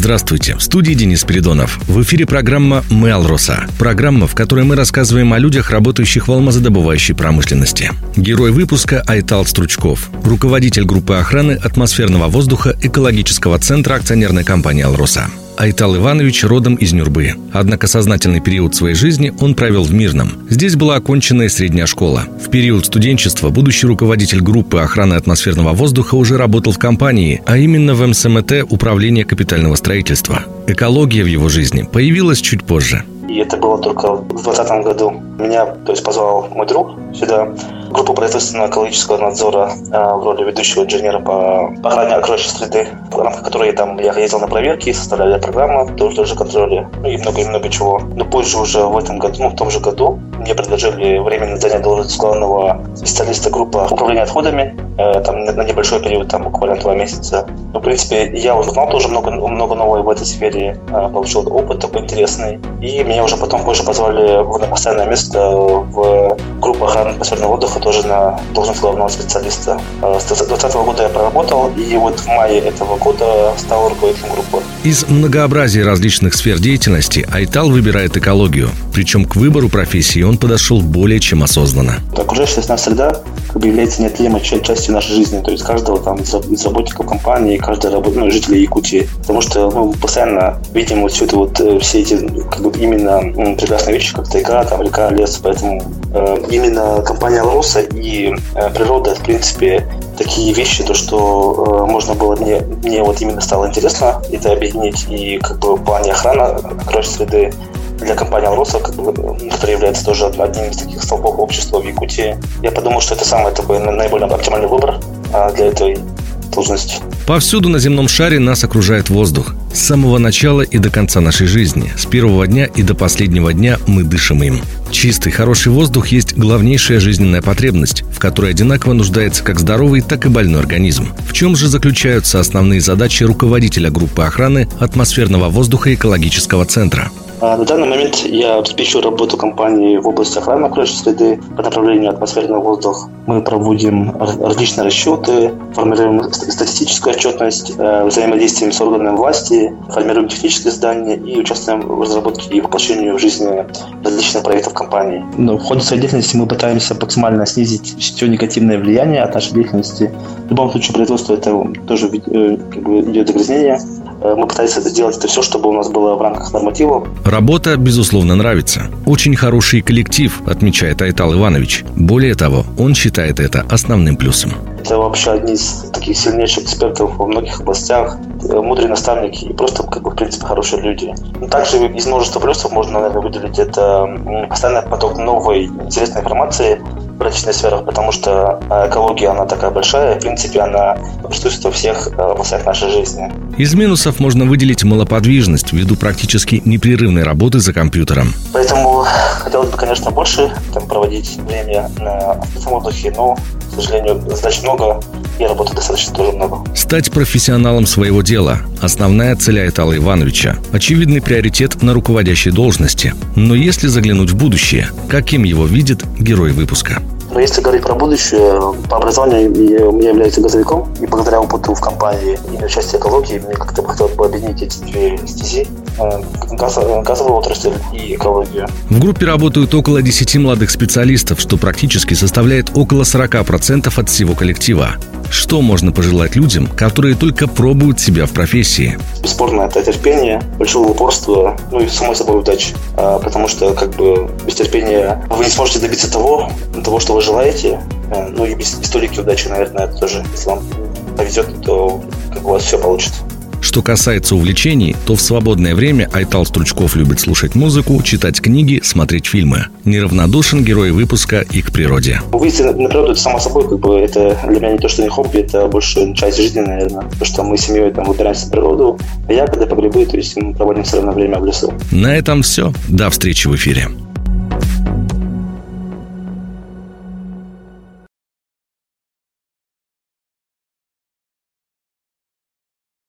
Здравствуйте, в студии Денис Передонов. В эфире программа «Мы Алроса». Программа, в которой мы рассказываем о людях, работающих в алмазодобывающей промышленности. Герой выпуска Айтал Стручков, руководитель группы охраны атмосферного воздуха экологического центра акционерной компании «Алроса». Айтал Иванович родом из Нюрбы. Однако сознательный период своей жизни он провел в Мирном. Здесь была оконченная средняя школа. В период студенчества будущий руководитель группы охраны атмосферного воздуха уже работал в компании, а именно в МСМТ Управление капитального строительства. Экология в его жизни появилась чуть позже. И это было только в 2020 году. Меня то есть, позвал мой друг сюда, группу производственного экологического надзора а, в роли ведущего инженера по охране окружающей среды, в рамках которой там, я ездил на проверки, составляли программы, тоже, тоже контроля, ну и много-много чего. Но позже уже в этом году, ну в том же году, мне предложили временно занять должность главного специалиста группы управления отходами, э, там на небольшой период, там буквально два месяца. Ну, в принципе, я узнал тоже много, много нового в этой сфере, э, получил опыт такой интересный. И меня уже потом позже позвали в постоянное место в группу охраны атмосферного отдыха, тоже на должность главного специалиста. Э, с 2020 года я проработал, и вот в мае этого года стал руководителем группы. Из многообразия различных сфер деятельности Айтал выбирает экологию. Причем к выбору профессии он подошел более чем осознанно. Окружающая нас среда как бы является неотъемлемой частью нашей жизни, то есть каждого там из работников компании, каждого работ... ну, жителя Якутии. Потому что ну, мы постоянно видим вот все это вот, э, все эти как бы именно прекрасные вещи, как тайга, там, река, лес. Поэтому именно компания «Алроса» и э, природа, в принципе, такие вещи, то, что э, можно было мне, мне вот именно стало интересно это объединить и как бы в плане охраны окружающей среды для компании «Алроса», как бы, которая является тоже одним из таких столпов общества в Якутии. Я подумал, что это самый бы, наиболее оптимальный выбор для этой должности. Повсюду на земном шаре нас окружает воздух. С самого начала и до конца нашей жизни, с первого дня и до последнего дня мы дышим им. Чистый, хороший воздух есть главнейшая жизненная потребность, в которой одинаково нуждается как здоровый, так и больной организм. В чем же заключаются основные задачи руководителя группы охраны атмосферного воздуха экологического центра? А на данный момент я обеспечиваю работу компании в области охраны окружающей среды по направлению атмосферного воздуха. Мы проводим различные расчеты, формируем статистическую отчетность, э, взаимодействуем с органами власти, формируем технические задания и участвуем в разработке и воплощении в жизни различных проектов компании. Но в ходе своей деятельности мы пытаемся максимально снизить все негативное влияние от нашей деятельности. В любом случае производство это тоже э, как бы, идет загрязнение. Э, мы пытались это сделать это все, чтобы у нас было в рамках нормативов. Работа, безусловно, нравится. Очень хороший коллектив, отмечает Айтал Иванович. Более того, он считает это основным плюсом. Это вообще одни из таких сильнейших экспертов во многих областях, э, мудрые наставники и просто, как бы, в принципе, хорошие люди. Но также из множества плюсов можно, наверное, выделить это постоянный поток новой интересной информации, различных сферах, потому что э, экология, она такая большая, в принципе, она присутствует во всех э, областях нашей жизни. Из минусов можно выделить малоподвижность ввиду практически непрерывной работы за компьютером. Поэтому хотелось бы, конечно, больше там, проводить время на воздухе, но к сожалению, задач много, и работы достаточно тоже много. Стать профессионалом своего дела – основная цель Айтала Ивановича. Очевидный приоритет на руководящей должности. Но если заглянуть в будущее, каким его видит герой выпуска? Но если говорить про будущее, по образованию я, являюсь газовиком, и благодаря опыту в компании и на части экологии мне как-то хотелось бы объединить эти две стези газовую отрасль и экологию. В группе работают около 10 молодых специалистов, что практически составляет около 40% от всего коллектива. Что можно пожелать людям, которые только пробуют себя в профессии? Бесспорно, это терпение, большого упорства, ну и, само собой, удачи. А, потому что, как бы, без терпения вы не сможете добиться того, того, что вы желаете. А, ну и без историки удачи, наверное, это тоже, если вам повезет, то как у вас все получится. Что касается увлечений, то в свободное время Айтал Стручков любит слушать музыку, читать книги, смотреть фильмы. Неравнодушен герой выпуска и к природе. Выйти на природу, это само собой, как бы, это для меня не то, что не хобби, это больше часть жизни, наверное. Потому что мы с семьей там выбираемся в природу, а я, когда по грибы, то есть мы проводим все равно время в лесу. На этом все. До встречи в эфире.